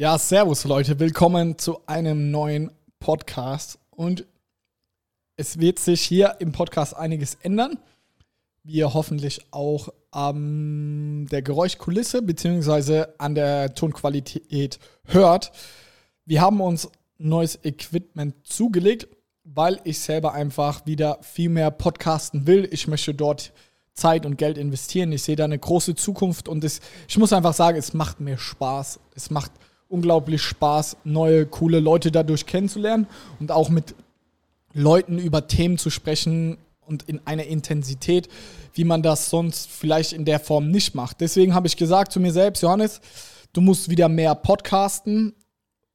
Ja, servus Leute, willkommen zu einem neuen Podcast und es wird sich hier im Podcast einiges ändern. Wie ihr hoffentlich auch an der Geräuschkulisse bzw. an der Tonqualität hört. Wir haben uns neues Equipment zugelegt, weil ich selber einfach wieder viel mehr podcasten will. Ich möchte dort Zeit und Geld investieren. Ich sehe da eine große Zukunft und es, ich muss einfach sagen, es macht mir Spaß. Es macht unglaublich Spaß, neue, coole Leute dadurch kennenzulernen und auch mit Leuten über Themen zu sprechen und in einer Intensität, wie man das sonst vielleicht in der Form nicht macht. Deswegen habe ich gesagt zu mir selbst, Johannes, du musst wieder mehr podcasten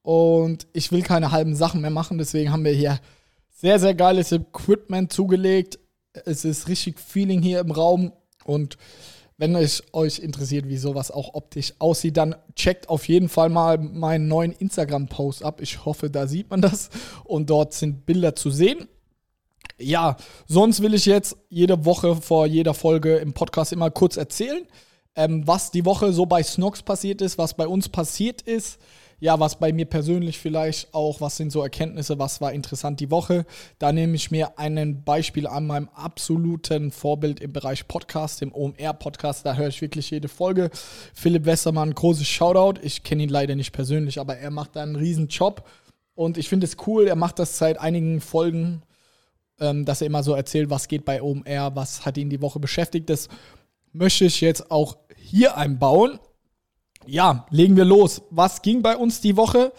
und ich will keine halben Sachen mehr machen. Deswegen haben wir hier sehr, sehr geiles Equipment zugelegt. Es ist richtig Feeling hier im Raum und wenn es euch interessiert, wie sowas auch optisch aussieht, dann checkt auf jeden Fall mal meinen neuen Instagram-Post ab. Ich hoffe, da sieht man das. Und dort sind Bilder zu sehen. Ja, sonst will ich jetzt jede Woche vor jeder Folge im Podcast immer kurz erzählen, ähm, was die Woche so bei Snox passiert ist, was bei uns passiert ist ja, was bei mir persönlich vielleicht auch, was sind so Erkenntnisse, was war interessant die Woche. Da nehme ich mir ein Beispiel an meinem absoluten Vorbild im Bereich Podcast, dem OMR-Podcast. Da höre ich wirklich jede Folge. Philipp Westermann, großes Shoutout. Ich kenne ihn leider nicht persönlich, aber er macht da einen riesen Job. Und ich finde es cool, er macht das seit einigen Folgen, ähm, dass er immer so erzählt, was geht bei OMR, was hat ihn die Woche beschäftigt. Das möchte ich jetzt auch hier einbauen ja, legen wir los. Was ging bei uns die Woche?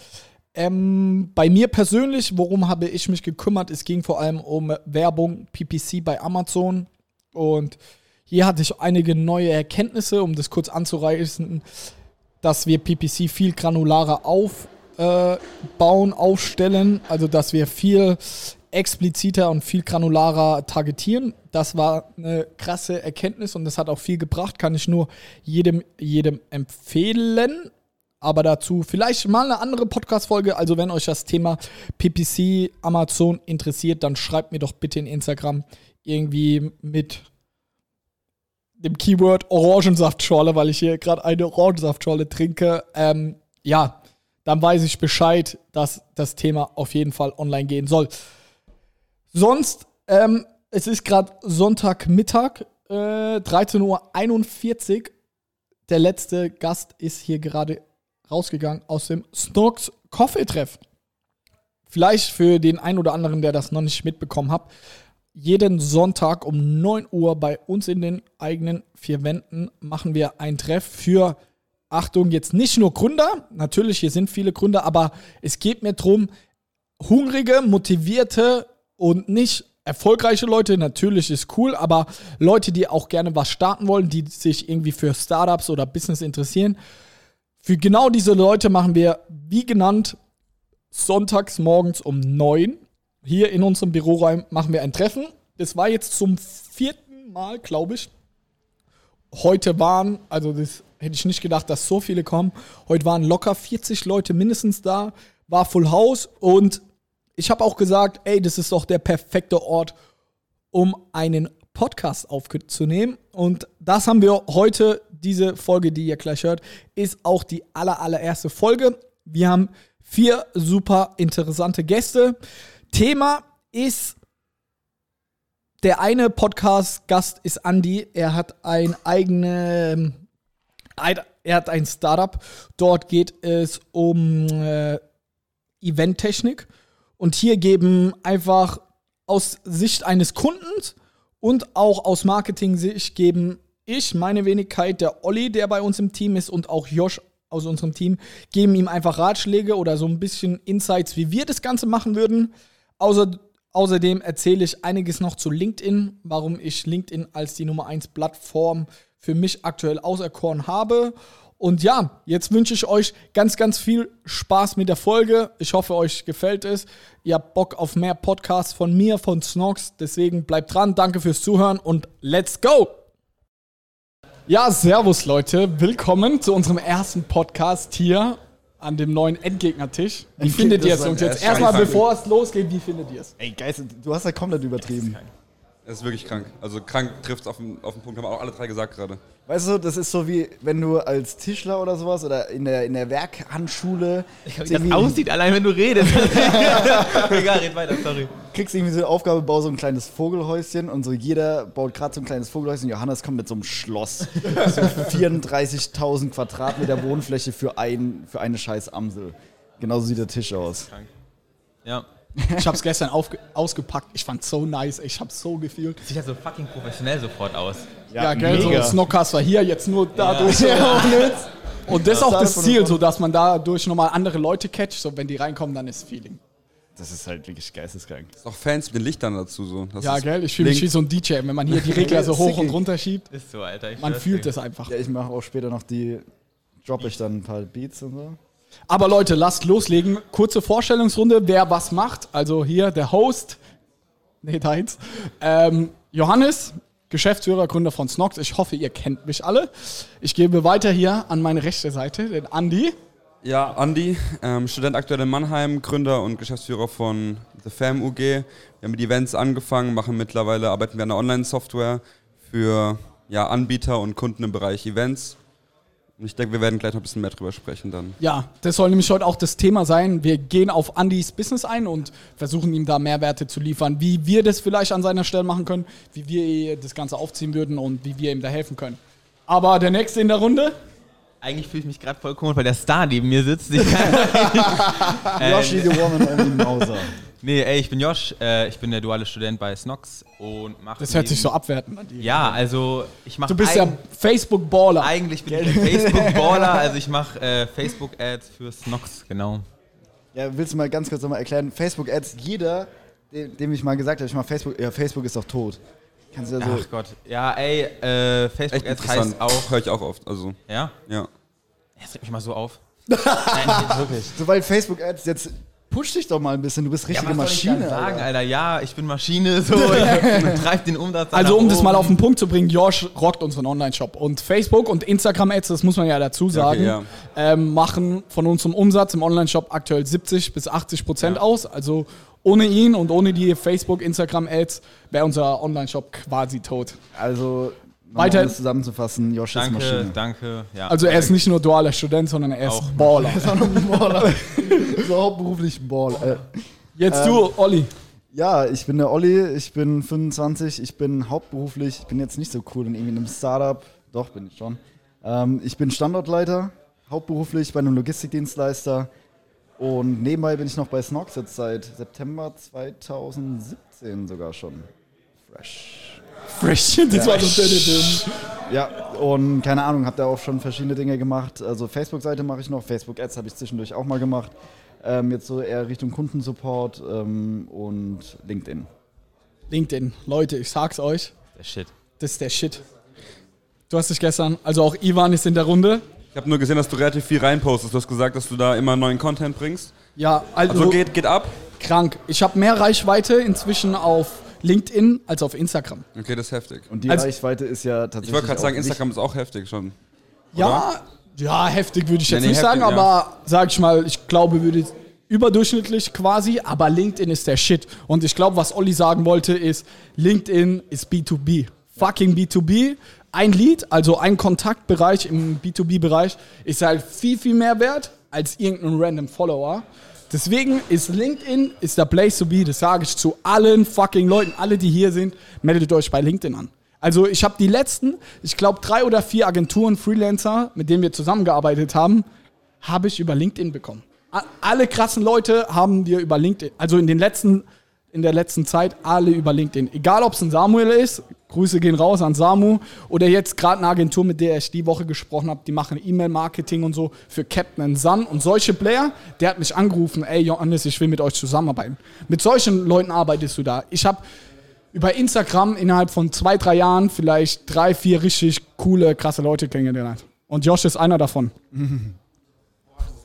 Ähm, bei mir persönlich, worum habe ich mich gekümmert? Es ging vor allem um Werbung, PPC bei Amazon. Und hier hatte ich einige neue Erkenntnisse, um das kurz anzureißen, dass wir PPC viel granularer aufbauen, äh, aufstellen. Also, dass wir viel expliziter und viel granularer targetieren. Das war eine krasse Erkenntnis und das hat auch viel gebracht. Kann ich nur jedem, jedem empfehlen. Aber dazu vielleicht mal eine andere Podcast-Folge. Also, wenn euch das Thema PPC Amazon interessiert, dann schreibt mir doch bitte in Instagram irgendwie mit dem Keyword Orangensaftschorle, weil ich hier gerade eine Orangensaftschorle trinke. Ähm, ja, dann weiß ich Bescheid, dass das Thema auf jeden Fall online gehen soll. Sonst, ähm, es ist gerade Sonntagmittag, äh, 13.41 Uhr. Der letzte Gast ist hier gerade rausgegangen aus dem Snorks Coffee-Treff. Vielleicht für den einen oder anderen, der das noch nicht mitbekommen hat. Jeden Sonntag um 9 Uhr bei uns in den eigenen vier Wänden machen wir ein Treff für, Achtung, jetzt nicht nur Gründer. Natürlich, hier sind viele Gründer, aber es geht mir darum, hungrige, motivierte und nicht erfolgreiche Leute, natürlich ist cool, aber Leute, die auch gerne was starten wollen, die sich irgendwie für Startups oder Business interessieren. Für genau diese Leute machen wir, wie genannt, sonntags morgens um neun hier in unserem Büroraum machen wir ein Treffen. Das war jetzt zum vierten Mal, glaube ich. Heute waren, also das hätte ich nicht gedacht, dass so viele kommen. Heute waren locker 40 Leute mindestens da, war Full House und ich habe auch gesagt, ey, das ist doch der perfekte Ort, um einen Podcast aufzunehmen. Und das haben wir heute, diese Folge, die ihr gleich hört, ist auch die aller, allererste Folge. Wir haben vier super interessante Gäste. Thema ist, der eine Podcast-Gast ist Andy. Er hat ein eigene, er hat ein Startup. Dort geht es um äh, Eventtechnik. Und hier geben einfach aus Sicht eines Kundens und auch aus Marketing-Sicht geben ich, meine Wenigkeit, der Olli, der bei uns im Team ist und auch Josh aus unserem Team, geben ihm einfach Ratschläge oder so ein bisschen Insights, wie wir das Ganze machen würden. Außer, außerdem erzähle ich einiges noch zu LinkedIn, warum ich LinkedIn als die Nummer 1 Plattform für mich aktuell auserkoren habe. Und ja, jetzt wünsche ich euch ganz, ganz viel Spaß mit der Folge. Ich hoffe, euch gefällt es. Ihr habt Bock auf mehr Podcasts von mir, von Snox. Deswegen bleibt dran. Danke fürs Zuhören und let's go! Ja, servus Leute. Willkommen zu unserem ersten Podcast hier an dem neuen Endgegnertisch. Wie findet ihr es, Jungs? Jetzt erstmal, bevor es losgeht, wie findet ihr es? Ey, Geist, du hast ja komplett übertrieben. Es ist wirklich krank. Also krank trifft es auf den, auf den Punkt, haben auch alle drei gesagt gerade. Weißt du, das ist so wie wenn du als Tischler oder sowas oder in der, in der Werkhandschule Ich wie das aussieht, allein wenn du redest. Egal, red weiter, sorry. kriegst irgendwie so eine Aufgabe, bau so ein kleines Vogelhäuschen und so jeder baut gerade so ein kleines Vogelhäuschen. Johannes kommt mit so einem Schloss. so 34.000 Quadratmeter Wohnfläche für, ein, für eine scheiß Amsel. Genauso sieht der Tisch aus. Ja. Ich hab's gestern aufge ausgepackt. Ich fand's so nice. Ich hab's so gefühlt. Sieht ja so fucking professionell sofort aus. Ja, gell, so mega. Snockcast war hier jetzt nur dadurch. Und das ist auch das Ziel, so dass man dadurch nochmal andere Leute catcht. So, wenn die reinkommen, dann ist Feeling. Das ist halt wirklich geisteskrank. Ist auch Fans mit den Lichtern dazu so. Das Ja, gell, ich fühle mich wie so ein DJ, wenn man hier die Regler so hoch und runter schiebt. Ist so, Alter. Ich Man fühlt es einfach. Ja, ich mache auch später noch die, droppe ich dann ein paar Beats und so. Aber Leute, lasst loslegen. Kurze Vorstellungsrunde, wer was macht. Also hier der Host, nee, deins. Ähm, Johannes, Geschäftsführer, Gründer von Snox. Ich hoffe, ihr kennt mich alle. Ich gebe weiter hier an meine rechte Seite, den Andi. Ja, Andi, ähm, Student aktuell in Mannheim, Gründer und Geschäftsführer von The Fam UG. Wir haben mit Events angefangen, machen mittlerweile, arbeiten wir an einer Online-Software für ja, Anbieter und Kunden im Bereich Events. Und ich denke, wir werden gleich noch ein bisschen mehr drüber sprechen dann. Ja, das soll nämlich heute auch das Thema sein. Wir gehen auf Andys Business ein und versuchen ihm da Mehrwerte zu liefern, wie wir das vielleicht an seiner Stelle machen können, wie wir das Ganze aufziehen würden und wie wir ihm da helfen können. Aber der nächste in der Runde, Eigentlich fühle ich mich gerade voll komisch, weil der Star neben mir sitzt. Ich kann, Yoshi the and Only Mauser. Nee, ey, ich bin Josh. Äh, ich bin der duale Student bei Snox und mache. das hört sich so abwertend an. Ja, also ich mache. Du bist ja Facebook-Baller. Eigentlich bin ich ein Facebook-Baller, also ich mache äh, Facebook-Ads für Snox, genau. Ja, willst du mal ganz kurz nochmal erklären? Facebook-Ads, jeder, dem, dem ich mal gesagt habe, ich mache Facebook, ja, Facebook ist doch tot. Kannst du ja so. Ach Gott. Ja, ey, äh, Echt Facebook-Ads interessant. heißt auch. Höre ich auch oft. Also, Ja? ja. Jetzt regt mich mal so auf. Nein, wirklich. Sobald Facebook-Ads jetzt push dich doch mal ein bisschen, du bist richtige was soll ich Maschine. sagen, Alter. Alter? Ja, ich bin Maschine, so. ich treib den Umsatz. Also um das mal auf den Punkt zu bringen, Josh rockt unseren Online-Shop. Und Facebook und Instagram-Ads, das muss man ja dazu sagen, ja. ähm, machen von unserem Umsatz im Online-Shop aktuell 70 bis 80 Prozent aus. Also ohne ihn und ohne die Facebook, Instagram-Ads wäre unser Online-Shop quasi tot. Also, Weiter- um das zusammenzufassen, Josh ist Danke, Maschine. danke. Ja. Also er ist nicht nur dualer Student, sondern er ist Auch Baller. so hauptberuflich Ball. Äh, Jetzt du, Olli. ja, ich bin der Olli, ich bin 25, ich bin hauptberuflich, ich bin jetzt nicht so cool in irgendwie einem Startup, doch bin ich schon. Ähm, ich bin Standortleiter, hauptberuflich bei einem Logistikdienstleister und nebenbei bin ich noch bei Snox jetzt seit September 2017 sogar schon. Fresh. Fresh. Das war so dünn. Ja, und keine Ahnung, habe da auch schon verschiedene Dinge gemacht. Also Facebook-Seite mache ich noch, Facebook-Ads habe ich zwischendurch auch mal gemacht. Ähm, jetzt so eher Richtung Kundensupport ähm, und LinkedIn. LinkedIn. Leute, ich sag's euch, Der Shit. das ist der Shit. Du hast dich gestern, also auch Ivan ist in der Runde. Ich habe nur gesehen, dass du relativ viel reinpostest. Du hast gesagt, dass du da immer neuen Content bringst. Ja, also, Also geht, geht ab. krank. Ich habe mehr Reichweite inzwischen auf LinkedIn als auf Instagram. Okay, das ist heftig. Und die Also- Reichweite ist ja tatsächlich. Ich wollte gerade sagen, Instagram ist auch heftig schon. Ja, ja, heftig würde ich jetzt Nee, nee, nicht sagen, heftig, ja. aber sag ich mal, ich glaube, würde überdurchschnittlich quasi, aber LinkedIn ist der Shit. Und ich glaube, was Olli sagen wollte, ist, LinkedIn ist B2B. Fucking B2B. Ein Lead, also ein Kontaktbereich im B2B-Bereich, ist halt viel, viel mehr wert als irgendein random Follower. Deswegen ist LinkedIn ist der Place to be. Das sage ich zu allen fucking Leuten, alle, die hier sind, meldet euch bei LinkedIn an. Also ich habe die letzten, ich glaube drei oder vier Agenturen, Freelancer, mit denen wir zusammengearbeitet haben, habe ich über LinkedIn bekommen. Alle krassen Leute haben wir über LinkedIn, also in den letzten, in der letzten Zeit alle über LinkedIn. Egal ob es ein Samuel ist, Grüße gehen raus an Samu, oder jetzt gerade eine Agentur, mit der ich die Woche gesprochen habe, die machen E-Mail-Marketing und so für Captain Sun und solche Player. Der hat mich angerufen, ey Johannes, ich will mit euch zusammenarbeiten. Mit solchen Leuten arbeitest du da. Ich habe über Instagram innerhalb von zwei, drei Jahren vielleicht drei, vier richtig coole, krasse Leute kennengelernt. Und Josh ist einer davon.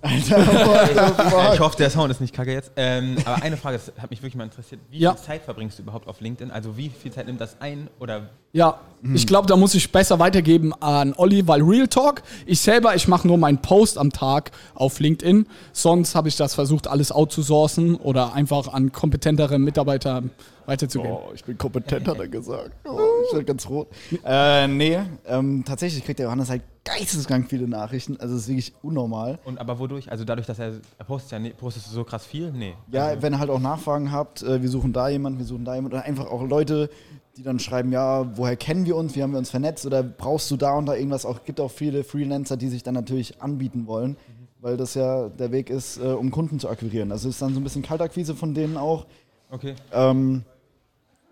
Äh, ich hoffe, der Sound ist nicht kacke jetzt. Ähm, aber eine Frage, das hat mich wirklich mal interessiert. Wie Ja. viel Zeit verbringst du überhaupt auf LinkedIn? Also wie viel Zeit nimmt das ein? Oder Ja, ich glaube, da muss ich besser weitergeben an Olli, weil Real Talk, ich selber, ich mache nur meinen Post am Tag auf LinkedIn. Sonst habe ich das versucht, alles outzusourcen oder einfach an kompetentere Mitarbeiter weiterzugeben. Oh, ich bin kompetent, hat er gesagt. Oh, ich werde ganz rot. Äh, nee, ähm, tatsächlich kriegt der Johannes halt geisteskrank viele Nachrichten. Also es ist wirklich unnormal. und aber wodurch? Also dadurch, dass er, er postet ja ne, postest du so krass viel? Nee. Ja, Also, wenn ihr halt auch Nachfragen habt, äh, wir suchen da jemanden, wir suchen da jemanden. Oder einfach auch Leute, die dann schreiben, ja, woher kennen wir uns, wie haben wir uns vernetzt oder brauchst du da und da irgendwas? Auch gibt auch viele Freelancer, die sich dann natürlich anbieten wollen, weil das ja der Weg ist, äh, um Kunden zu akquirieren. Also ist dann so ein bisschen Kaltakquise von denen auch. Okay. Ähm,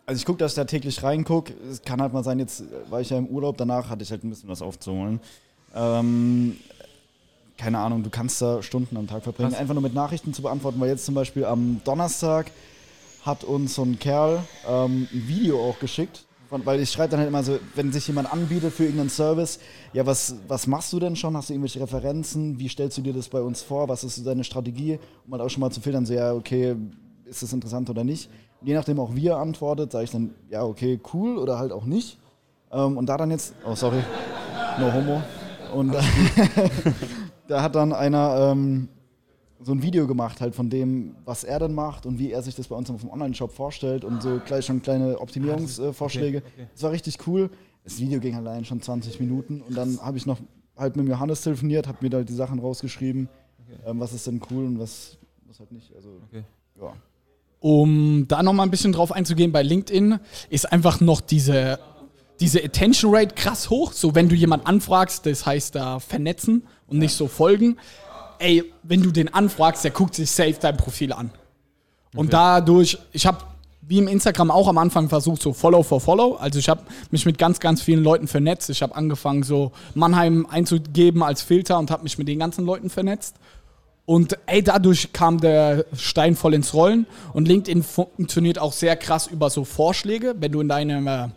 also ich gucke, dass ich da täglich reingucke. Es kann halt mal sein, jetzt war ich ja im Urlaub, danach hatte ich halt ein bisschen was aufzuholen. Ähm, keine Ahnung, du kannst da Stunden am Tag verbringen, Krass. einfach nur mit Nachrichten zu beantworten, weil jetzt zum Beispiel am Donnerstag hat uns so ein Kerl ähm, ein Video auch geschickt, weil ich schreibe dann halt immer so, wenn sich jemand anbietet für irgendeinen Service, ja, was, was machst du denn schon? Hast du irgendwelche Referenzen? Wie stellst du dir das bei uns vor? Was ist so deine Strategie? Um halt auch schon mal zu filtern, so, ja, okay, ist das interessant oder nicht? Und je nachdem auch wie er antwortet, sage ich dann, ja, okay, cool oder halt auch nicht. Ähm, und da dann jetzt, oh, sorry, no homo. Und da, da hat dann einer ähm, so ein Video gemacht halt von dem, was er dann macht und wie er sich das bei uns auf dem Online-Shop vorstellt und so gleich schon kleine Optimierungsvorschläge. okay. Das war richtig cool. Das Video ging allein schon 20 Minuten und dann habe ich noch halt mit Johannes telefoniert, habe mir da die Sachen rausgeschrieben, ähm, was ist denn cool und was, was halt nicht. Also, Okay. ja. Um da nochmal ein bisschen drauf einzugehen, bei LinkedIn ist einfach noch diese, diese Attention Rate krass hoch. So, wenn du jemanden anfragst, das heißt da vernetzen und nicht so folgen. Ey, wenn du den anfragst, der guckt sich safe dein Profil an. Und dadurch, ich habe wie im Instagram auch am Anfang versucht, so Follow for Follow. Also ich habe mich mit ganz, ganz vielen Leuten vernetzt. Ich habe angefangen, so Mannheim einzugeben als Filter und habe mich mit den ganzen Leuten vernetzt. Und ey, dadurch kam der Stein voll ins Rollen. Und LinkedIn funktioniert auch sehr krass über so Vorschläge. Wenn du in deinem,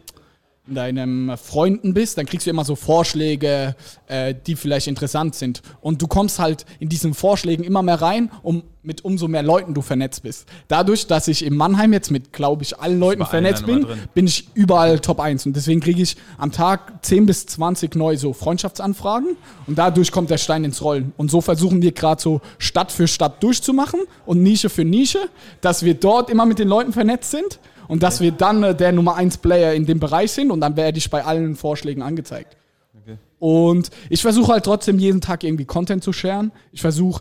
in deinem Freunden bist, dann kriegst du immer so Vorschläge, äh, die vielleicht interessant sind. Und du kommst halt in diesen Vorschlägen immer mehr rein, um mit umso mehr Leuten du vernetzt bist. Dadurch, dass ich in Mannheim jetzt mit, glaube ich, allen Leuten vernetzt bin, bin ich überall Top 1. Und deswegen kriege ich am Tag 10 bis 20 neue so Freundschaftsanfragen. Und dadurch kommt der Stein ins Rollen. Und so versuchen wir gerade so Stadt für Stadt durchzumachen und Nische für Nische, dass wir dort immer mit den Leuten vernetzt sind und dass wir dann äh, der Nummer 1 Player in dem Bereich sind. Und dann werde ich bei allen Vorschlägen angezeigt. Okay. Und ich versuche halt trotzdem jeden Tag irgendwie Content zu sharen. Ich versuche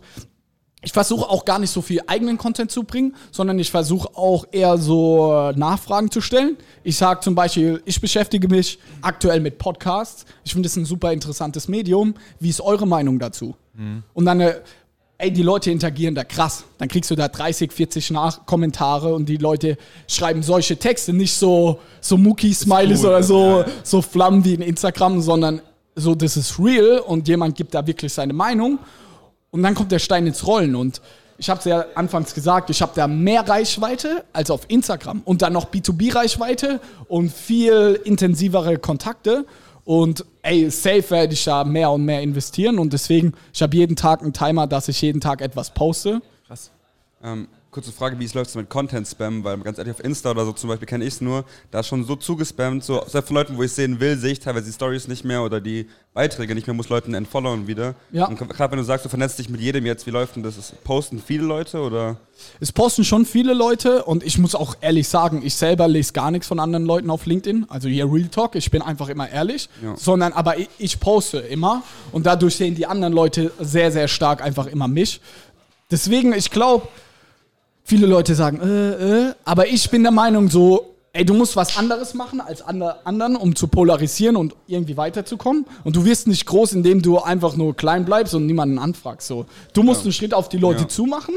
ich versuche auch gar nicht so viel eigenen Content zu bringen, sondern ich versuche auch eher so äh, Nachfragen zu stellen. Ich sage zum Beispiel, ich beschäftige mich aktuell mit Podcasts. Ich finde es ein super interessantes Medium. Wie ist eure Meinung dazu? Und dann, äh, ey, die Leute interagieren da krass. Dann kriegst du da 30, 40 Nach Kommentare und die Leute schreiben solche Texte, nicht so, so Mucki-Smileys cool, oder so, ja. so Flammen wie in Instagram, sondern so, das ist real und jemand gibt da wirklich seine Meinung. Und dann kommt der Stein ins Rollen. Und ich habe es ja anfangs gesagt, ich habe da mehr Reichweite als auf Instagram. Und dann noch B2B-Reichweite und viel intensivere Kontakte. Und ey, safe werde ich da mehr und mehr investieren. Und deswegen, ich habe jeden Tag einen Timer, dass ich jeden Tag etwas poste. Krass. Ähm, kurze Frage, wie es läuft mit Content-Spam, weil ganz ehrlich auf Insta oder so zum Beispiel kenne ich es nur, da ist schon so zugespammt, so selbst von Leuten, wo ich sehen will, sehe ich teilweise die Stories nicht mehr oder die Beiträge nicht mehr, muss Leuten entfollowen wieder. Ja. Und gerade wenn du sagst, du vernetzt dich mit jedem jetzt, wie läuft denn das? Ist- Posten viele Leute oder? Es posten schon viele Leute und ich muss auch ehrlich sagen, ich selber lese gar nichts von anderen Leuten auf LinkedIn. Also hier Real Talk, ich bin einfach immer ehrlich. Ja. Sondern aber ich, ich poste immer und dadurch sehen die anderen Leute sehr, sehr stark einfach immer mich. Deswegen, ich glaube, viele Leute sagen, äh, äh, aber ich bin der Meinung so, ey, du musst was anderes machen als ander, anderen, um zu polarisieren und irgendwie weiterzukommen. Und du wirst nicht groß, indem du einfach nur klein bleibst und niemanden anfragst. So. Du musst Ja. einen Schritt auf die Leute Ja. zumachen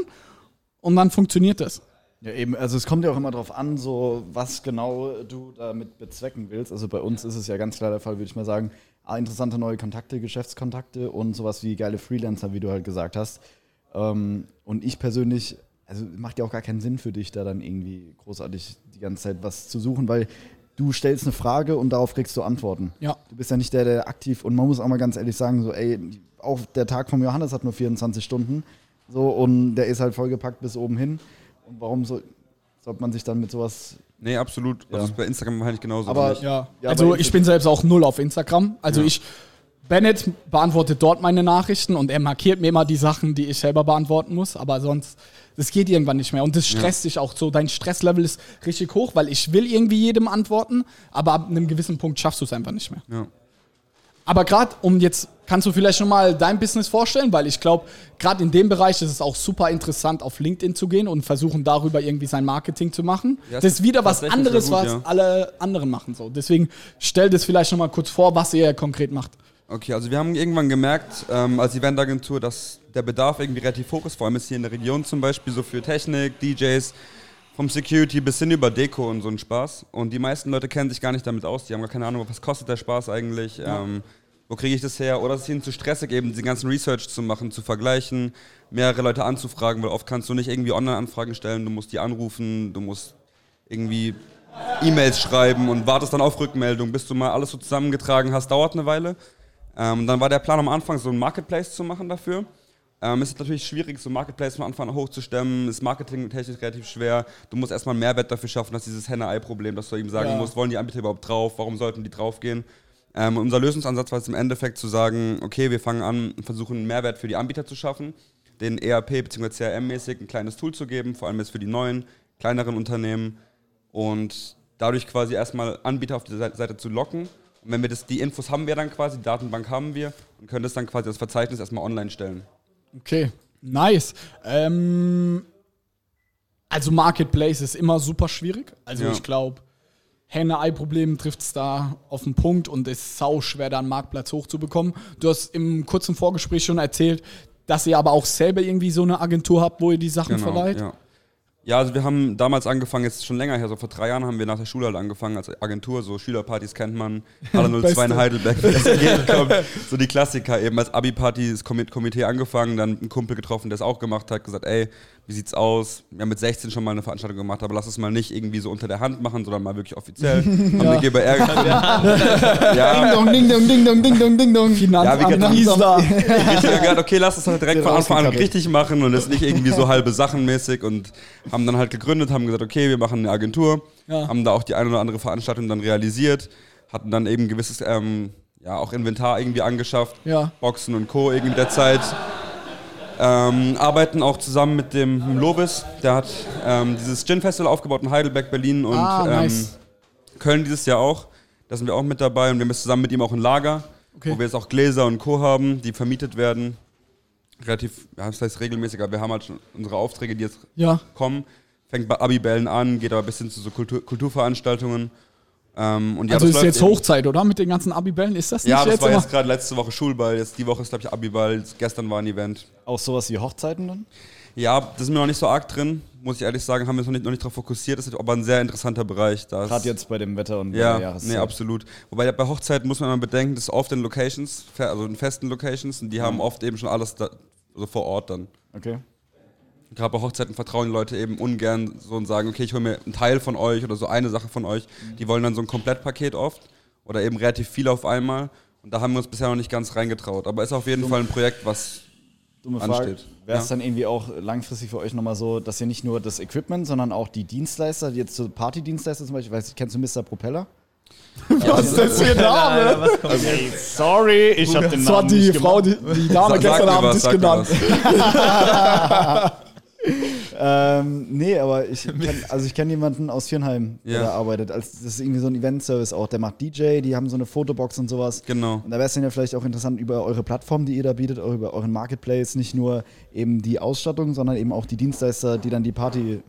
und dann funktioniert das. Ja, eben, also es kommt ja auch immer darauf an, so was genau du damit bezwecken willst. Also bei uns ist es ja ganz klar der Fall, würde ich mal sagen, ah, interessante neue Kontakte, Geschäftskontakte und sowas wie geile Freelancer, wie du halt gesagt hast. Ähm, und ich persönlich, also macht ja auch gar keinen Sinn für dich, da dann irgendwie großartig die ganze Zeit was zu suchen, weil du stellst eine Frage und darauf kriegst du Antworten. Ja. Du bist ja nicht der, der aktiv, und man muss auch mal ganz ehrlich sagen, so, ey, auch der Tag vom Johannes hat nur 24 Stunden. So, und der ist halt vollgepackt bis oben hin. Und warum so, sollte man sich dann mit sowas. Nee, absolut. Ja. Also bei Instagram wahrscheinlich genauso. Aber- ich. Ja, Ja, also ich bin selbst auch null auf Instagram. Also Ja. ich, Bennett beantwortet dort meine Nachrichten und er markiert mir immer die Sachen, die ich selber beantworten muss, aber sonst, das geht irgendwann nicht mehr und das stresst dich auch so. Dein Stresslevel ist richtig hoch, weil ich will irgendwie jedem antworten, aber ab einem gewissen Punkt schaffst du es einfach nicht mehr. ja. Aber gerade um jetzt, kannst du vielleicht schon mal dein Business vorstellen, weil ich glaube, gerade in dem Bereich ist es auch super interessant, auf LinkedIn zu gehen und versuchen darüber irgendwie sein Marketing zu machen. Ja, das ist wieder was anderes, gut, was ja. alle anderen machen. So. Deswegen stell das vielleicht schon mal kurz vor, was ihr konkret macht. Okay, also wir haben irgendwann gemerkt, ähm, als Eventagentur, dass der Bedarf irgendwie relativ hoch ist, vor allem jetzt hier in der Region zum Beispiel, so für Technik, DJs, vom Security bis hin über Deko und so ein Spaß. Und die meisten Leute kennen sich gar nicht damit aus, die haben gar keine Ahnung, was kostet der Spaß eigentlich, ähm, wo kriege ich das her? Oder es ist ihnen zu stressig, eben die ganzen Research zu machen, zu vergleichen, mehrere Leute anzufragen, weil oft kannst du nicht irgendwie Online-Anfragen stellen, du musst die anrufen, du musst irgendwie E-Mails schreiben und wartest dann auf Rückmeldung, bis du mal alles so zusammengetragen hast, dauert eine Weile. Ähm, dann war der Plan am Anfang, so ein Marketplace zu machen dafür. Ähm, es ist natürlich schwierig, so ein Marketplace von Anfang an hochzustemmen. Ist marketingtechnisch relativ schwer. Du musst erstmal einen Mehrwert dafür schaffen, dass dieses Henne-Ei-Problem, dass du ihm sagen Ja. musst, wollen die Anbieter überhaupt drauf? Warum sollten die draufgehen? Ähm, unser Lösungsansatz war jetzt im Endeffekt zu sagen, okay, wir fangen an und versuchen einen Mehrwert für die Anbieter zu schaffen, den ERP bzw. CRM-mäßig ein kleines Tool zu geben, vor allem jetzt für die neuen, kleineren Unternehmen und dadurch quasi erstmal Anbieter auf die Seite zu locken. Und wenn wir das, die Infos haben wir dann quasi, die Datenbank haben wir und können das dann quasi als Verzeichnis erstmal online stellen. Okay, nice. Ähm, also Marketplace ist immer super schwierig. Also Ja. ich glaube, Henne-Ei-Problem trifft es da auf den Punkt und es ist sau schwer, da einen Marktplatz hochzubekommen. Du hast im kurzen Vorgespräch schon erzählt, dass ihr aber auch selber irgendwie so eine Agentur habt, wo ihr die Sachen verleiht. Ja. Ja, also wir haben damals angefangen, jetzt schon länger her, so vor drei Jahren haben wir nach der Schule halt angefangen als Agentur, so Schülerpartys kennt man, Halle 02 in. Heidelberg, das entgegenkommt. so die Klassiker, eben als Abi-Party, das Komi- Komitee angefangen, dann einen Kumpel getroffen, der es auch gemacht hat, gesagt, ey, wie sieht's aus? Wir haben mit 16 schon mal eine Veranstaltung gemacht, aber lass es mal nicht irgendwie so unter der Hand machen, sondern mal wirklich offiziell. haben wir GBR ja, Ding dong, ding dong, ding dong, ding dong, ding dong. Finanzamt Ja, wie gesagt, gesagt, okay, lass es halt direkt Wird von Anfang an rausgekattet. richtig machen und es nicht irgendwie so halbe Sachen mäßig und haben dann halt gegründet, haben gesagt, okay, wir machen eine Agentur, Ja. haben da auch die eine oder andere Veranstaltung dann realisiert, hatten dann eben gewisses, ähm, ja, auch Inventar irgendwie angeschafft, Ja. Boxen und Co. irgendwie mit der Zeit. Ähm, arbeiten auch zusammen mit dem Lobis, der hat ähm, dieses Gin-Festival aufgebaut in Heidelberg, Berlin und Ah, ähm, nice. Köln dieses Jahr auch. Da sind wir auch mit dabei und wir haben jetzt zusammen mit ihm auch ein Lager, Okay. wo wir jetzt auch Gläser und Co. haben, die vermietet werden. Relativ, ja, das heißt regelmäßig, aber wir haben halt schon unsere Aufträge, die jetzt Ja. kommen. Fängt bei Abibellen an, geht aber bis hin zu so Kultur, Kulturveranstaltungen. Ähm, und ja, Also das ist jetzt Hochzeit, oder? Mit den ganzen Abibällen? Ist das nicht Ja, das jetzt war jetzt gerade letzte Woche Schulball, jetzt die Woche ist glaube ich Abiball, gestern war ein Event. Auch sowas wie Hochzeiten dann? Ja, das ist mir noch nicht so arg drin, muss ich ehrlich sagen, haben wir uns noch nicht, noch nicht darauf fokussiert, das ist aber ein sehr interessanter Bereich. Da ist- Gerade jetzt bei dem Wetter und bei Ja, der nee, Jahreszeit. absolut. Wobei bei Hochzeiten muss man immer bedenken, das ist oft in Locations, also in festen Locations, und die haben oft eben schon alles da, also vor Ort dann. Okay. Gerade bei Hochzeiten vertrauen die Leute eben ungern so und sagen, okay, ich hole mir einen Teil von euch oder so eine Sache von euch. Die wollen dann so ein Komplettpaket oft oder eben relativ viel auf einmal. Und da haben wir uns bisher noch nicht ganz reingetraut. Aber ist auf jeden Fall ein Projekt, was Dumme Frage. Ansteht. Wäre es Ja. dann irgendwie auch langfristig für euch nochmal so, dass ihr nicht nur das Equipment, sondern auch die Dienstleister, die jetzt so Party-Dienstleister zum Beispiel, weißt du, kennst du Mr. Propeller? Was ist das für ein Name? Was kommt jetzt? Sorry, ich hab Das war die Frau, die, die Dame Sag- gestern Abend was, nicht genannt. Ähm, nee, aber ich kenn, also ich kenne jemanden aus Firnheim, der Ja. da arbeitet. Als, das ist irgendwie so ein Event-Service auch. Der macht DJ, die haben so eine Fotobox und sowas. Genau. Und da wäre es dann ja vielleicht auch interessant, über eure Plattform, die ihr da bietet, auch über euren Marketplace, nicht nur eben die Ausstattung, sondern eben auch die Dienstleister, die dann die Party.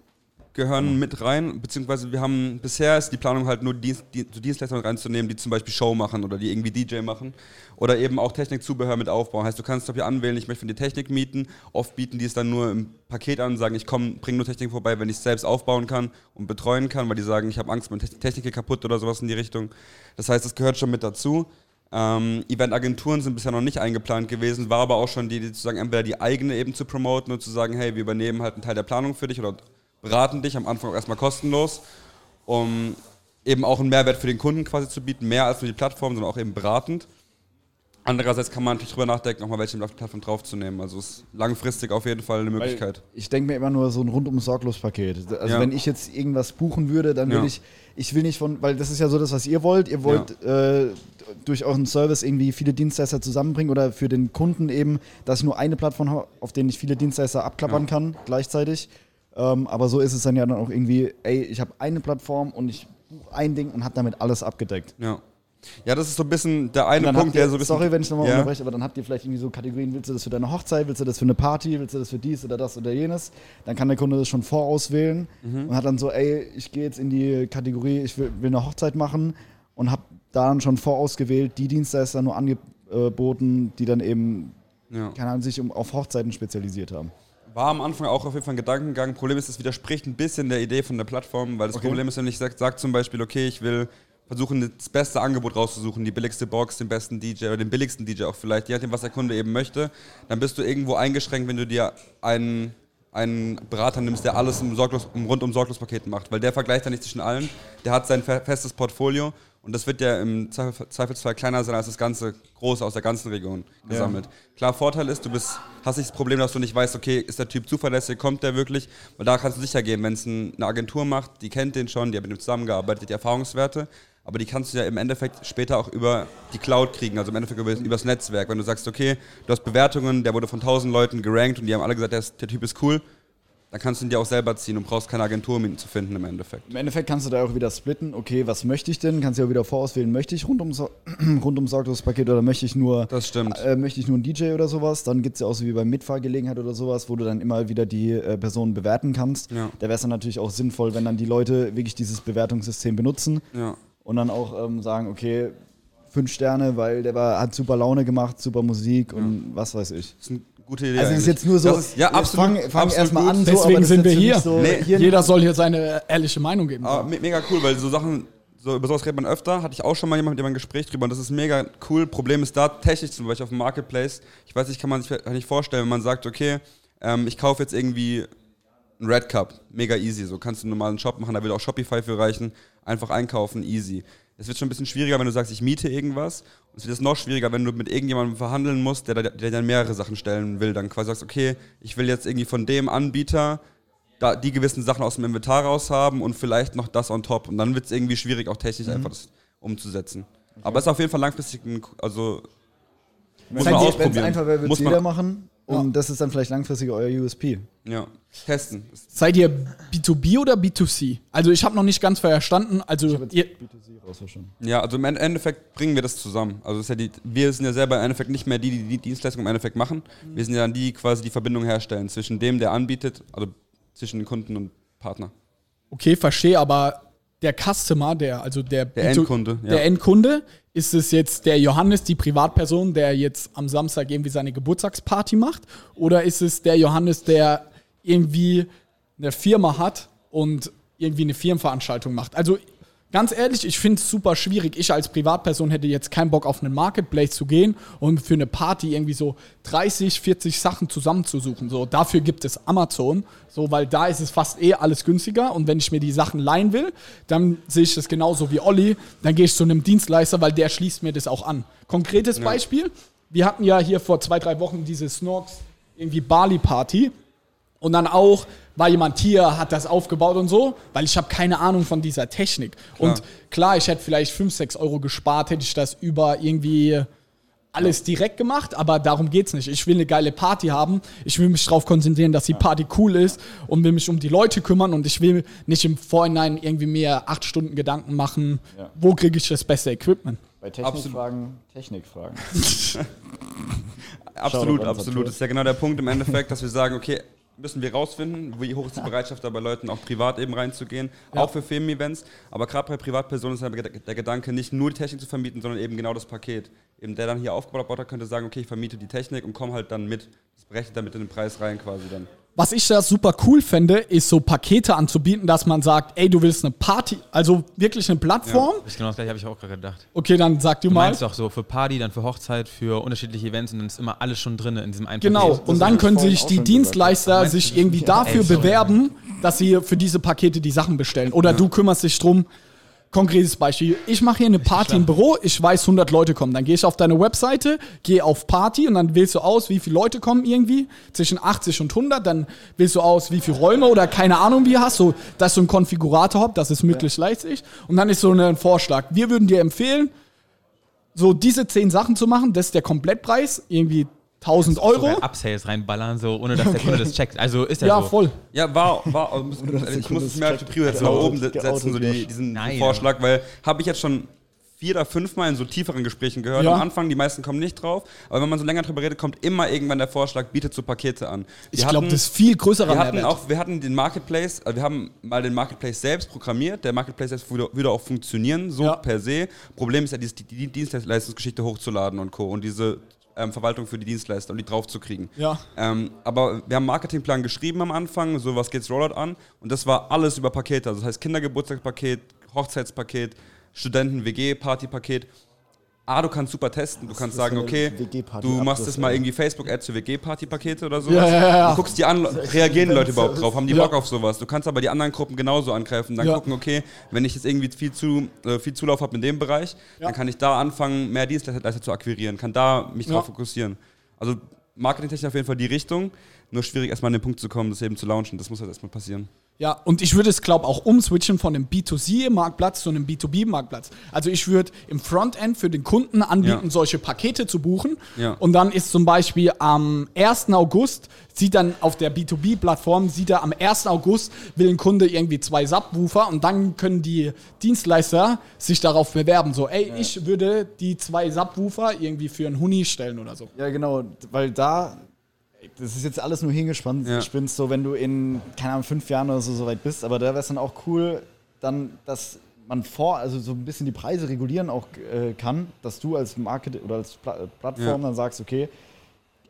Gehören mit rein, beziehungsweise wir haben bisher ist die Planung halt nur Dienst, die, so Dienstleister mit reinzunehmen, die zum Beispiel Show machen oder die irgendwie DJ machen oder eben auch Technikzubehör mit aufbauen. Heißt, du kannst zum Beispiel anwählen, ich möchte dir Technik mieten. Oft bieten die es dann nur im Paket an, sagen, ich komme, bringe nur Technik vorbei, wenn ich es selbst aufbauen kann und betreuen kann, weil die sagen, ich habe Angst, meine Technik geht kaputt oder sowas in die Richtung. Das heißt, das gehört schon mit dazu. Ähm, Eventagenturen sind bisher noch nicht eingeplant gewesen, war aber auch schon die, die zu sagen, entweder die eigene eben zu promoten und zu sagen, hey, wir übernehmen halt einen Teil der Planung für dich oder beraten dich am Anfang auch erstmal kostenlos, um eben auch einen Mehrwert für den Kunden quasi zu bieten, mehr als nur die Plattform, sondern auch eben beratend. Andererseits kann man natürlich drüber nachdenken, nochmal welche Plattform draufzunehmen. Also ist langfristig auf jeden Fall eine Möglichkeit. Ich denke mir immer nur so ein rundum sorglos Paket. Also Ja. wenn ich jetzt irgendwas buchen würde, dann will Ja. ich, ich will nicht von, weil das ist ja so das, was ihr wollt. Ihr wollt äh, durch euren Service irgendwie viele Dienstleister zusammenbringen oder für den Kunden eben, dass ich nur eine Plattform habe, auf denen ich viele Dienstleister abklappern Ja. kann gleichzeitig. Ähm, aber so ist es dann ja dann auch irgendwie, ey, ich habe eine Plattform und ich buche ein Ding und habe damit alles abgedeckt. Ja. Ja, das ist so ein bisschen der eine Punkt, ihr, der so ein bisschen. sorry, wenn ich nochmal Ja. unterbreche, aber dann habt ihr vielleicht irgendwie so Kategorien, willst du das für deine Hochzeit, willst du das für eine Party, willst du das für dies oder das oder jenes? Dann kann der Kunde das schon vorauswählen Mhm. und hat dann so, ey, ich gehe jetzt in die Kategorie, ich will, will eine Hochzeit machen und habe da dann schon vorausgewählt, die Dienstleister nur angeboten, die dann eben, Ja. keine Ahnung, sich um, auf Hochzeiten spezialisiert haben. War am Anfang auch auf jeden Fall ein Gedankengang. Problem ist, es widerspricht ein bisschen der Idee von der Plattform, weil das Okay. Problem ist, wenn ich sage sag zum Beispiel, okay, ich will versuchen, das beste Angebot rauszusuchen, die billigste Box, den besten DJ oder den billigsten DJ auch vielleicht, je nachdem, was der Kunde eben möchte, dann bist du irgendwo eingeschränkt, wenn du dir einen, einen Berater nimmst, der alles im, Sorglos, im rundum sorglos Paket macht, weil der vergleicht ja nicht zwischen allen, der hat sein fe- festes Portfolio und das wird ja im Zweifel- Zweifelsfall kleiner sein als das ganze große aus der ganzen Region gesammelt. Klar, Vorteil ist, du bist, hast nicht das Problem, dass du nicht weißt, okay, ist der Typ zuverlässig, kommt der wirklich? Weil da kannst du sicher gehen, wenn es ein, eine Agentur macht, die kennt den schon, die hat mit ihm zusammengearbeitet, die Erfahrungswerte, aber die kannst du ja im Endeffekt später auch über die Cloud kriegen, also im Endeffekt über, übers Netzwerk. Wenn du sagst, okay, du hast Bewertungen, der wurde von 1000 Leuten gerankt und die haben alle gesagt, der, ist, der Typ ist cool, dann kannst du ihn dir auch selber ziehen und brauchst keine Agentur, um ihn zu finden im Endeffekt. Im Endeffekt kannst du da auch wieder splitten, okay, was möchte ich denn? Kannst du ja auch wieder vorauswählen, möchte ich rundum, rundum sorglos Paket oder möchte ich nur Das stimmt. Äh, möchte ich nur einen DJ oder sowas, dann gibt es ja auch so wie bei Mitfahrgelegenheit oder sowas, wo du dann immer wieder die äh, Personen bewerten kannst. Ja. Da wäre es dann natürlich auch sinnvoll, wenn dann die Leute wirklich dieses Bewertungssystem benutzen Ja. und dann auch ähm, sagen, okay, fünf Sterne, weil der war, hat super Laune gemacht, super Musik und was weiß ich. Das ist eine gute Idee. Also es ist jetzt nur so, ist, ja, wir absolut. fangen fang absolut erstmal gut. an, so, Deswegen sind wir hier. So, Nee, hier Jeder soll hier seine ehrliche Meinung geben. Aber me- mega cool, weil so Sachen, so über sowas redet man öfter. Hatte ich auch schon mal jemand mit jemandem ein Gespräch drüber und das ist mega cool. Problem ist da technisch zum Beispiel auf dem Marketplace. Ich weiß nicht, kann man sich nicht vorstellen, wenn man sagt, okay, ähm, ich kaufe jetzt irgendwie einen Red Cup, mega easy. So kannst du einen normalen Shop machen, da will auch Shopify für reichen. Einfach einkaufen, easy. Es wird schon ein bisschen schwieriger, wenn du sagst, ich miete irgendwas. Und es wird jetzt noch schwieriger, wenn du mit irgendjemandem verhandeln musst, der, der, dann mehrere Sachen stellen will. Dann quasi sagst, okay, ich will jetzt irgendwie von dem Anbieter da die gewissen Sachen aus dem Inventar raus haben und vielleicht noch das on top. Und dann wird es irgendwie schwierig, auch technisch einfach das umzusetzen. Aber es ist auf jeden Fall langfristig, ein, also muss man Wenn es ausprobieren. einfach muss man, machen und das ist dann vielleicht langfristig euer USP. ja, testen. Seid ihr B2B oder B2C? Also ich habe noch nicht ganz verstanden. Also ihr, B2C rausverstanden. Ja, also im Ende- Endeffekt bringen wir das zusammen. Also ist ja die, wir sind ja selber im Endeffekt nicht mehr die, die die Dienstleistung im Endeffekt machen. Wir sind ja dann die, die quasi die Verbindung herstellen zwischen dem, der anbietet, also zwischen den Kunden und Partner. okay, verstehe, aber der Customer, der, also der, Der B2 Endkunde, ja. der Endkunde, ist es jetzt der Johannes, die Privatperson, der jetzt am Samstag irgendwie seine Geburtstagsparty macht? Oder ist es der Johannes, der irgendwie eine Firma hat und irgendwie eine Firmenveranstaltung macht? Also ganz ehrlich, ich finde es super schwierig. Ich als Privatperson hätte jetzt keinen Bock auf einen Marketplace zu gehen und für eine Party irgendwie so 30, 40 Sachen zusammenzusuchen. So, dafür gibt es Amazon, so, weil da ist es fast eh alles günstiger und wenn ich mir die Sachen leihen will, dann sehe ich das genauso wie Olli, dann gehe ich zu einem Dienstleister, weil der schließt mir das auch an. Konkretes Beispiel, wir hatten ja hier vor zwei, drei Wochen diese Snorks irgendwie Bali-Party und dann auch war jemand hier, hat das aufgebaut und so, weil ich habe keine Ahnung von dieser Technik. Und klar, ich hätte vielleicht 5, 6 Euro gespart, hätte ich das über irgendwie alles direkt gemacht, aber darum geht's nicht. Ich will eine geile Party haben. Ich will mich darauf konzentrieren, dass die Party cool ist und will mich um die Leute kümmern und ich will nicht im Vorhinein irgendwie mir acht Stunden Gedanken machen, Ja. wo kriege ich das beste Equipment. Bei. Technikfragen, Technikfragen. Absolut, absolut. Das ist ja genau der Punkt im Endeffekt, dass wir sagen, okay, müssen wir rausfinden, wie hoch ist die Bereitschaft da bei Leuten auch privat eben reinzugehen, auch für Firmen-Events. Aber gerade bei Privatpersonen ist ja der Gedanke, nicht nur die Technik zu vermieten, sondern eben genau das Paket. Eben der dann hier aufgebaut hat, könnte sagen, okay, ich vermiete die Technik und komme halt dann mit. Das berechnet dann mit in den Preis rein quasi dann. Was ich da super cool fände, ist so Pakete anzubieten, dass man sagt, ey, du willst eine Party, also wirklich eine Plattform. Das ist genau das gleiche, habe ich auch gerade gedacht. Okay, dann sag du, Du mal. meinst doch so für Party, dann für Hochzeit, für unterschiedliche Events und dann ist immer alles schon drin in diesem einen Genau, Paket. und dann können sich die. Dienstleister du sich irgendwie dafür Ey, sorry. bewerben, dass sie für diese Pakete die Sachen bestellen. Oder du kümmerst dich drum, Konkretes Beispiel. Ich mache hier eine Party im Büro, ich weiß, 100 Leute kommen. Dann gehe ich auf deine Webseite, gehe auf Party und dann wählst du aus, wie viele Leute kommen irgendwie. Zwischen 80 und 100. Dann wählst du aus, wie viele Räume oder keine Ahnung, wie du hast. So, dass du einen Konfigurator habt, das ist möglichst leicht. Und dann ist so ein Vorschlag. Wir würden dir empfehlen, so diese 10 Sachen zu machen. Das ist der Komplettpreis. Irgendwie 1000 Euro. Sogar Upsales reinballern, so, ohne dass der Kunde das checkt. Also ist ja, Ja, so. voll. Ja, war, war also der ich muss es mir als checkt. Prio jetzt nach oben setzen, geoutet so die, diesen Nein, Vorschlag, weil habe ich jetzt schon vier oder fünfmal in so tieferen Gesprächen gehört. Ja. Am Anfang, die meisten kommen nicht drauf, aber wenn man so länger drüber redet, kommt immer irgendwann der Vorschlag, bietet so Pakete an. Ich Wir glaube, hatten- das ist viel größerer wir hatten auch, wir hatten den Marketplace, also wir haben mal den Marketplace selbst programmiert. Der Marketplace selbst würde, würde auch funktionieren, so Ja. per se. Problem ist ja, die, die Dienstleistungsgeschichte hochzuladen und Co. und diese ähm, Verwaltung für die Dienstleister und die draufzukriegen. Ja. Ähm, aber wir haben einen Marketingplan geschrieben am Anfang, so was geht's Rollout an und das war alles über Pakete. Also das heißt Kindergeburtstagspaket, Hochzeitspaket, Studenten-WG-Partypaket. A, du kannst super testen, du kannst sagen, okay, du machst jetzt mal irgendwie Facebook-Ads für WG-Party-Pakete oder sowas. Ja, ja, ja. Du guckst die an, reagieren die Leute überhaupt drauf, haben die. Bock auf sowas. Du kannst aber die anderen Gruppen genauso angreifen, dann gucken, okay, wenn ich jetzt irgendwie viel, zu, äh, viel Zulauf habe in dem Bereich, dann kann ich da anfangen, mehr Dienstleister zu akquirieren, kann da mich drauf fokussieren. Also marketingtechnisch auf jeden Fall die Richtung, nur schwierig erstmal an den Punkt zu kommen, das eben zu launchen, das muss halt erstmal passieren. Ja, und ich würde es, glaube auch umswitchen von einem B2C-Marktplatz zu einem B2B-Marktplatz. Also ich würde im Frontend für den Kunden anbieten, Ja. solche Pakete zu buchen. Ja. Und dann ist zum Beispiel am 1. August, sieht dann auf der B2B-Plattform, sieht er am 1. August, will ein Kunde irgendwie zwei Subwoofer und dann können die Dienstleister sich darauf bewerben. So, ey, ich würde die zwei Subwoofer irgendwie für einen Huni stellen oder so. Ja, genau, weil da, das ist jetzt alles nur hingespannt, Ja. spinnst so, wenn du in, keine Ahnung, fünf Jahren oder so so weit bist, aber da wäre es dann auch cool, dann, dass man vor, also so ein bisschen die Preise regulieren auch äh, kann, dass du als Market oder als Pla äh, Plattform Ja. dann sagst, okay,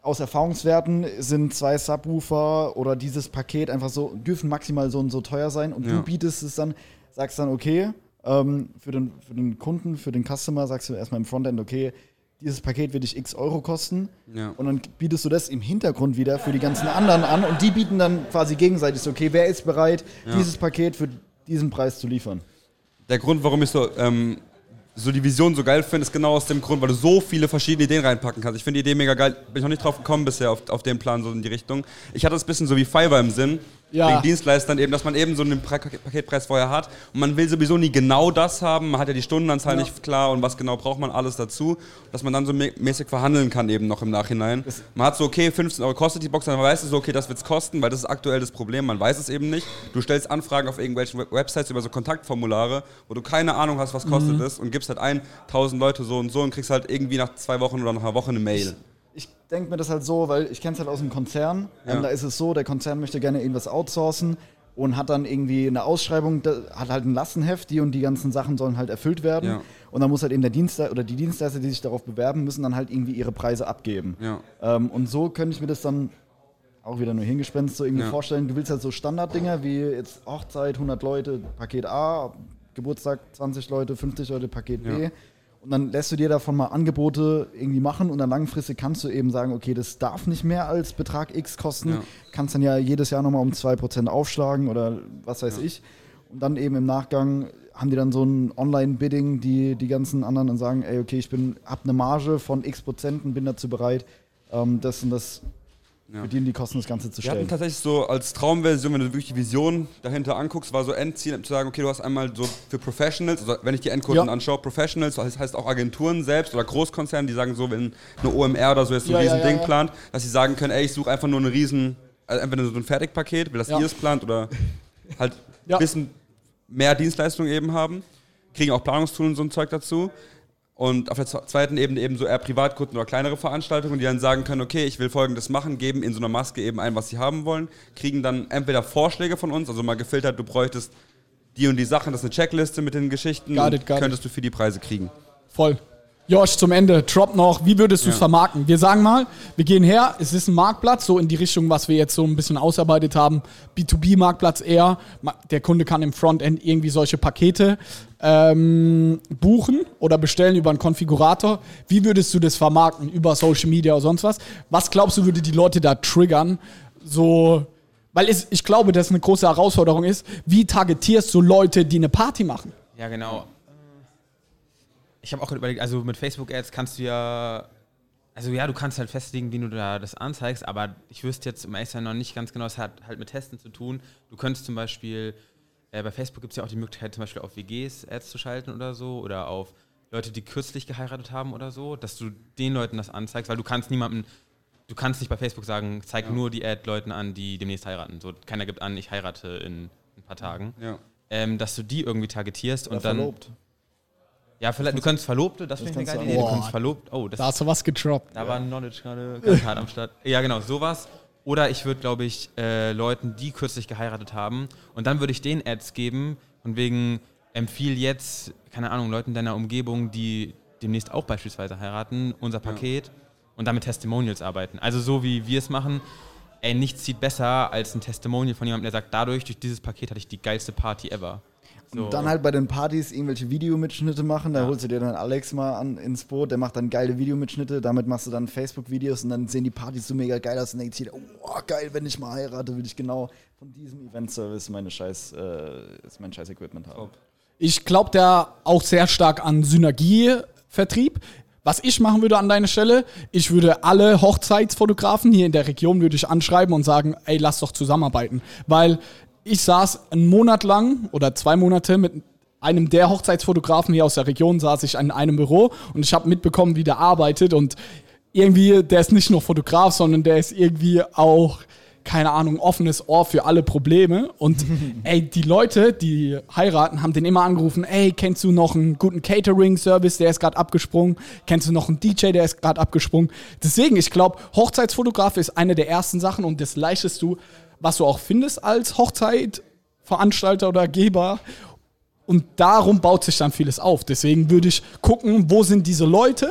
aus Erfahrungswerten sind zwei Subwoofer oder dieses Paket einfach so, dürfen maximal so und so teuer sein und Ja. du bietest es dann, sagst dann, okay, ähm, für, den, für den Kunden, für den Customer sagst du erstmal im Frontend, okay, dieses Paket wird dich x Euro kosten Ja. und dann bietest du das im Hintergrund wieder für die ganzen anderen an und die bieten dann quasi gegenseitig so, okay, wer ist bereit, dieses Paket für diesen Preis zu liefern? Der Grund, warum ich so, ähm, so die Vision so geil finde, ist genau aus dem Grund, weil du so viele verschiedene Ideen reinpacken kannst. Ich finde die Idee mega geil. Bin ich noch nicht drauf gekommen bisher auf, auf den Plan so in die Richtung. Ich hatte es ein bisschen so wie Fiverr im Sinn. Ja. Wegen Dienstleistern eben, dass man eben so einen Paketpreis vorher hat. Und man will sowieso nie genau das haben. Man hat ja die Stundenanzahl nicht klar und was genau braucht man alles dazu. Dass man dann so mä- mäßig verhandeln kann eben noch im Nachhinein. Man hat so, okay, 15 Euro kostet die Box, dann weißt du so, okay, das wird's kosten, weil das ist aktuell das Problem. Man weiß es eben nicht. Du stellst Anfragen auf irgendwelchen Web- Websites über so Kontaktformulare, wo du keine Ahnung hast, was kostet es und gibst halt ein, 1000 Leute so und so und kriegst halt irgendwie nach zwei Wochen oder nach einer Woche eine Mail. Ich denke mir das halt so, weil ich kenne es halt aus dem Konzern. Ja. Da ist es so, der Konzern möchte gerne irgendwas outsourcen und hat dann irgendwie eine Ausschreibung, hat halt ein Lastenheft, die und die ganzen Sachen sollen halt erfüllt werden. Ja. Und dann muss halt eben der Dienstleister oder die Dienstleister, die sich darauf bewerben, müssen dann halt irgendwie ihre Preise abgeben. Ja. Ähm, und so könnte ich mir das dann auch wieder nur hingespenst so irgendwie Ja. vorstellen. Du willst halt so Standarddinger wie jetzt Hochzeit, 100 Leute, Paket A, Geburtstag 20 Leute, 50 Leute, Paket B. Ja. Und dann lässt du dir davon mal Angebote irgendwie machen und dann langfristig kannst du eben sagen, okay, das darf nicht mehr als Betrag X kosten. Ja. Kannst dann ja jedes Jahr nochmal um 2% aufschlagen oder was weiß ich. Und dann eben im Nachgang haben die dann so ein Online-Bidding, die die ganzen anderen und sagen, ey, okay, ich bin, hab eine Marge von X Prozent und bin dazu bereit, ähm, das und das Ja. für die die Kosten das Ganze zu Wir hatten stellen. tatsächlich so als Traumversion, wenn du wirklich die Vision dahinter anguckst, war so Endziel zu sagen, okay, du hast einmal so für Professionals, also wenn ich die Endkunden Ja. anschaue, Professionals, das heißt auch Agenturen selbst oder Großkonzerne, die sagen so, wenn eine OMR oder so jetzt so Ja, ein ja, riesen Ding plant, dass sie sagen können, ey, ich suche einfach nur eine riesen, also entweder so ein Fertigpaket, will das ihr es plant oder halt ein bisschen mehr Dienstleistungen eben haben, kriegen auch Planungstools und so ein Zeug dazu. Und auf der zwe- zweiten Ebene eben so eher Privatkunden oder kleinere Veranstaltungen, die dann sagen können, okay, ich will folgendes machen, geben in so einer Maske eben ein, was sie haben wollen, kriegen dann entweder Vorschläge von uns, also mal gefiltert, du bräuchtest die und die Sachen, das ist eine Checkliste mit den Geschichten, it, got it. könntest du für die Preise kriegen. Voll. Josh, zum Ende, drop noch, wie würdest du es Ja. vermarkten? Wir sagen mal, wir gehen her, es ist ein Marktplatz, so in die Richtung, was wir jetzt so ein bisschen ausarbeitet haben. B2B-Marktplatz eher. Der Kunde kann im Frontend irgendwie solche Pakete ähm, buchen oder bestellen über einen Konfigurator. Wie würdest du das vermarkten? Über Social Media oder sonst was? Was glaubst du, würde die Leute da triggern? So, weil es, ich glaube, dass eine große Herausforderung ist, wie targetierst du Leute, die eine Party machen? Ja, genau. Ich habe auch überlegt, also mit Facebook-Ads kannst du ja, also ja, du kannst halt festlegen, wie du da das anzeigst, aber ich wüsste jetzt im sein noch nicht ganz genau, es hat halt mit Testen zu tun. Du könntest zum Beispiel, äh, bei Facebook gibt es ja auch die Möglichkeit, zum Beispiel auf WGs Ads zu schalten oder so, oder auf Leute, die kürzlich geheiratet haben oder so, dass du den Leuten das anzeigst, weil du kannst niemandem, du kannst nicht bei Facebook sagen, zeig nur die Ad Leuten an, die demnächst heiraten. So, keiner gibt an, ich heirate in ein paar Tagen. Ja. Ähm, dass du die irgendwie targetierst Oder und dann. verlobt. Ja, vielleicht, du könntest Verlobte, das, das finde ich eine kannst geile du Idee. Du auch. könntest Verlobt, oh, das, Da hast du was gedroppt. da war Knowledge gerade ganz hart am Start. Ja, genau, sowas. Oder ich würde, glaube ich, äh, Leuten, die kürzlich geheiratet haben, und dann würde ich denen Ads geben, von wegen, empfiehl jetzt, keine Ahnung, Leuten deiner Umgebung, die demnächst auch beispielsweise heiraten, unser Paket und damit Testimonials arbeiten. Also so wie wir es machen, ey, nichts zieht besser als ein Testimonial von jemandem, der sagt, dadurch, durch dieses Paket hatte ich die geilste Party ever. So. Und dann halt bei den Partys irgendwelche Videomitschnitte machen. Da holst du dir dann Alex mal an, ins Boot, der macht dann geile Videomitschnitte. Damit machst du dann Facebook-Videos und dann sehen die Partys so mega geil aus und denkt jeder, oh geil, wenn ich mal heirate, will ich genau von diesem Event-Service meine scheiß, äh, mein scheiß Equipment haben. Ich glaube da auch sehr stark an Synergievertrieb. Was ich machen würde an deiner Stelle, ich würde alle Hochzeitsfotografen hier in der Region würde ich anschreiben und sagen, ey, lass doch zusammenarbeiten. Weil ich saß einen Monat lang oder zwei Monate mit einem der Hochzeitsfotografen hier aus der Region, saß ich in einem Büro und ich habe mitbekommen, wie der arbeitet und irgendwie, der ist nicht nur Fotograf, sondern der ist irgendwie auch, keine Ahnung, offenes Ohr für alle Probleme. Und ey, die Leute, die heiraten, haben den immer angerufen, ey, kennst du noch einen guten Catering-Service, der ist gerade abgesprungen? Kennst du noch einen DJ, der ist gerade abgesprungen? Deswegen, ich glaube, Hochzeitsfotograf ist eine der ersten Sachen und das leichtest du, was du auch findest als Hochzeitveranstalter oder Geber. Und darum baut sich dann vieles auf. Deswegen würde ich gucken, wo sind diese Leute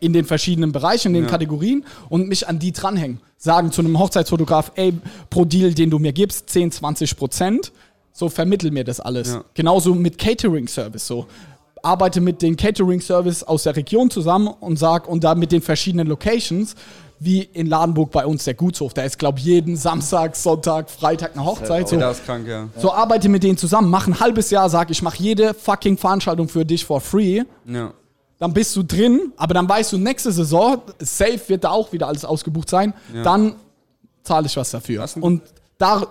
in den verschiedenen Bereichen, in den Ja. Kategorien und mich an die dranhängen. Sagen zu einem Hochzeitsfotograf, ey, pro Deal, den du mir gibst, 10, 20 Prozent. So vermittel mir das alles. Ja. Genauso mit Catering-Service. So arbeite mit den Catering-Service aus der Region zusammen und sag, und da mit den verschiedenen Locations, wie in Ladenburg bei uns der Gutshof. Da ist, glaube ich, jeden Samstag, Sonntag, Freitag eine Hochzeit. So, Da ist krank, ja. so arbeite mit denen zusammen, mach ein halbes Jahr, sag ich, mache jede fucking Veranstaltung für dich for free. Ja. Dann bist du drin, aber dann weißt du, nächste Saison, safe wird da auch wieder alles ausgebucht sein. Ja. Dann zahle ich was dafür. Das Und da,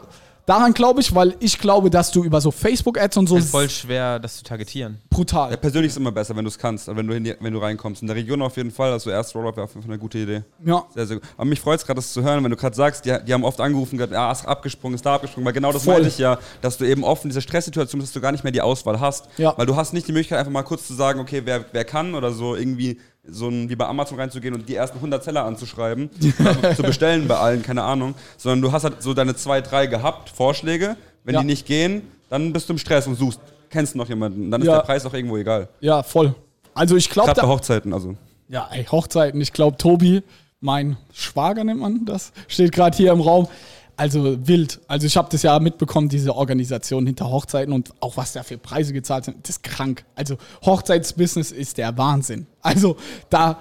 daran glaube ich, weil ich glaube, dass du über so Facebook-Ads und so ist voll schwer, das zu targetieren. brutal. Ja, persönlich ist immer besser, wenn du es kannst, wenn du, in die, wenn du reinkommst. In der Region auf jeden Fall, also erst Rollout wäre auf jeden Fall eine gute Idee. Ja. Sehr, sehr gut. Aber mich freut es gerade, das zu hören, wenn du gerade sagst, die, die haben oft angerufen, gesagt, ja, ist abgesprungen, ist da abgesprungen, weil genau das Voll. meine ich ja, dass du eben oft in dieser Stresssituation bist, dass du gar nicht mehr die Auswahl hast. Ja. Weil du hast nicht die Möglichkeit, einfach mal kurz zu sagen, okay, wer, wer kann oder so irgendwie so ein, wie bei Amazon reinzugehen und die ersten 100 Seller anzuschreiben, zu bestellen bei allen, keine Ahnung, sondern du hast halt so deine zwei, drei gehabt, Vorschläge, wenn Ja. die nicht gehen, dann bist du im Stress und suchst, kennst noch jemanden, dann ist Ja. der Preis auch irgendwo egal. Ja, voll. Also ich glaube, Gerade bei da, Hochzeiten, also. ja, ey, Hochzeiten, ich glaube, Tobi, mein Schwager nennt man das, steht gerade hier im Raum. Also wild. Also ich habe das ja mitbekommen, diese Organisation hinter Hochzeiten und auch was da für Preise gezahlt sind, das ist krank. Also Hochzeitsbusiness ist der Wahnsinn. Also da,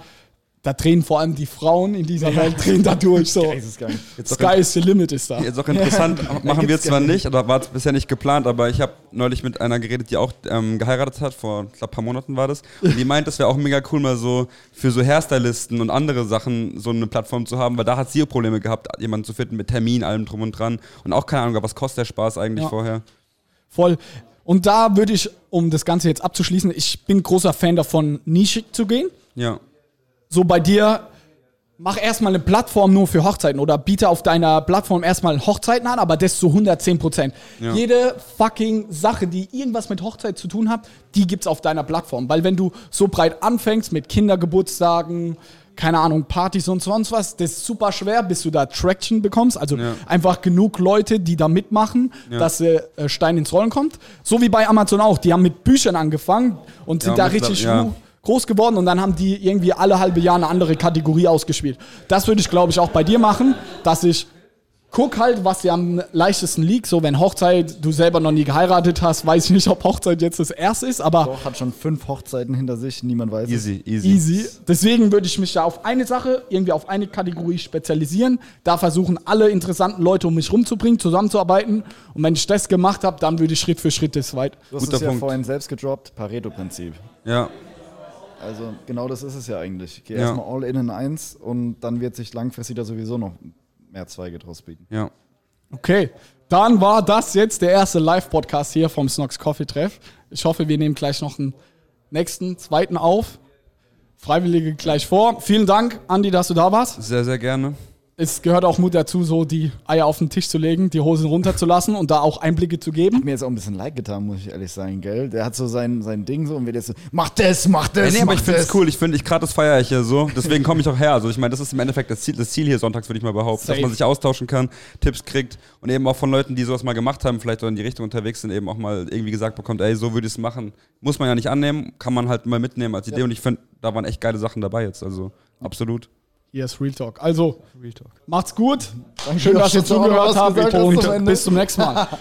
da drehen vor allem die Frauen in dieser Welt drehen da durch. So. Geistesgeil. Sky is the limit ist da. Jetzt auch interessant, machen wir zwar nicht, oder war bisher nicht geplant, aber ich habe neulich mit einer geredet, die auch ähm, geheiratet hat, vor ich glaub, paar Monaten war das. Und die meint, das wäre auch mega cool, mal so für so Hairstylisten und andere Sachen so eine Plattform zu haben, weil da hat sie Probleme gehabt, jemanden zu finden mit Termin, allem drum und dran. Und auch keine Ahnung, was kostet der Spaß eigentlich Ja. vorher? Voll. Und da würde ich, um das Ganze jetzt abzuschließen, ich bin großer Fan davon, nischig zu gehen. Ja. So bei dir, mach erstmal eine Plattform nur für Hochzeiten oder biete auf deiner Plattform erstmal Hochzeiten an, aber das zu 110 Prozent. Ja. Jede fucking Sache, die irgendwas mit Hochzeit zu tun hat, die gibt's auf deiner Plattform. Weil wenn du so breit anfängst mit Kindergeburtstagen, keine Ahnung, Partys und sonst was, das ist super schwer, bis du da Traction bekommst. Also Ja. einfach genug Leute, die da mitmachen, Ja. dass äh, Stein ins Rollen kommt. So wie bei Amazon auch. Die haben mit Büchern angefangen und sind da richtig ja. Groß geworden und dann haben die irgendwie alle halbe Jahr eine andere Kategorie ausgespielt. Das würde ich, glaube ich, auch bei dir machen, dass ich guck halt, was dir am leichtesten liegt. So, wenn Hochzeit, du selber noch nie geheiratet hast, weiß ich nicht, ob Hochzeit jetzt das erste ist, aber Doch, hat schon fünf Hochzeiten hinter sich, niemand weiß es. Easy, easy. easy. Deswegen würde ich mich da auf eine Sache, irgendwie auf eine Kategorie spezialisieren. Da versuchen alle interessanten Leute um mich rumzubringen, zusammenzuarbeiten. Und wenn ich das gemacht habe, dann würde ich Schritt für Schritt das weit. Du hast Guter es ja Punkt. vorhin selbst gedroppt, Pareto-Prinzip. Ja, Also genau das ist es ja eigentlich. Geh Ja. erstmal all in in eins und dann wird sich langfristig da sowieso noch mehr Zweige draus bieten. ja. Okay, dann war das jetzt der erste Live-Podcast hier vom Snox Coffee Treff. Ich hoffe, wir nehmen gleich noch einen nächsten, zweiten auf. Freiwillige gleich vor. Vielen Dank, Andi, dass du da warst. Sehr, sehr gerne. Es gehört auch Mut dazu, so die Eier auf den Tisch zu legen, die Hosen runterzulassen und da auch Einblicke zu geben. Mir jetzt auch ein bisschen leid getan, muss ich ehrlich sagen, gell? Der hat so sein, sein Ding so und wird jetzt so, mach das, mach das, Ja, nee, aber ich finde das. es cool. Ich finde, ich gerade das feiere ich ja so. Deswegen komme ich auch her. Also ich meine, das ist im Endeffekt das Ziel, das Ziel hier sonntags, würde ich mal behaupten, Safe. dass man sich austauschen kann, Tipps kriegt und eben auch von Leuten, die sowas mal gemacht haben, vielleicht auch in die Richtung unterwegs sind, eben auch mal irgendwie gesagt bekommt, ey, so würde ich es machen. Muss man ja nicht annehmen, kann man halt mal mitnehmen als Idee. Und ich finde, da waren echt geile Sachen dabei jetzt. Also absolut. Hier ist Real Talk. Also, Real Talk. macht's gut. Danke, Schön, dass ihr zugehört habt bis zum nächsten Mal.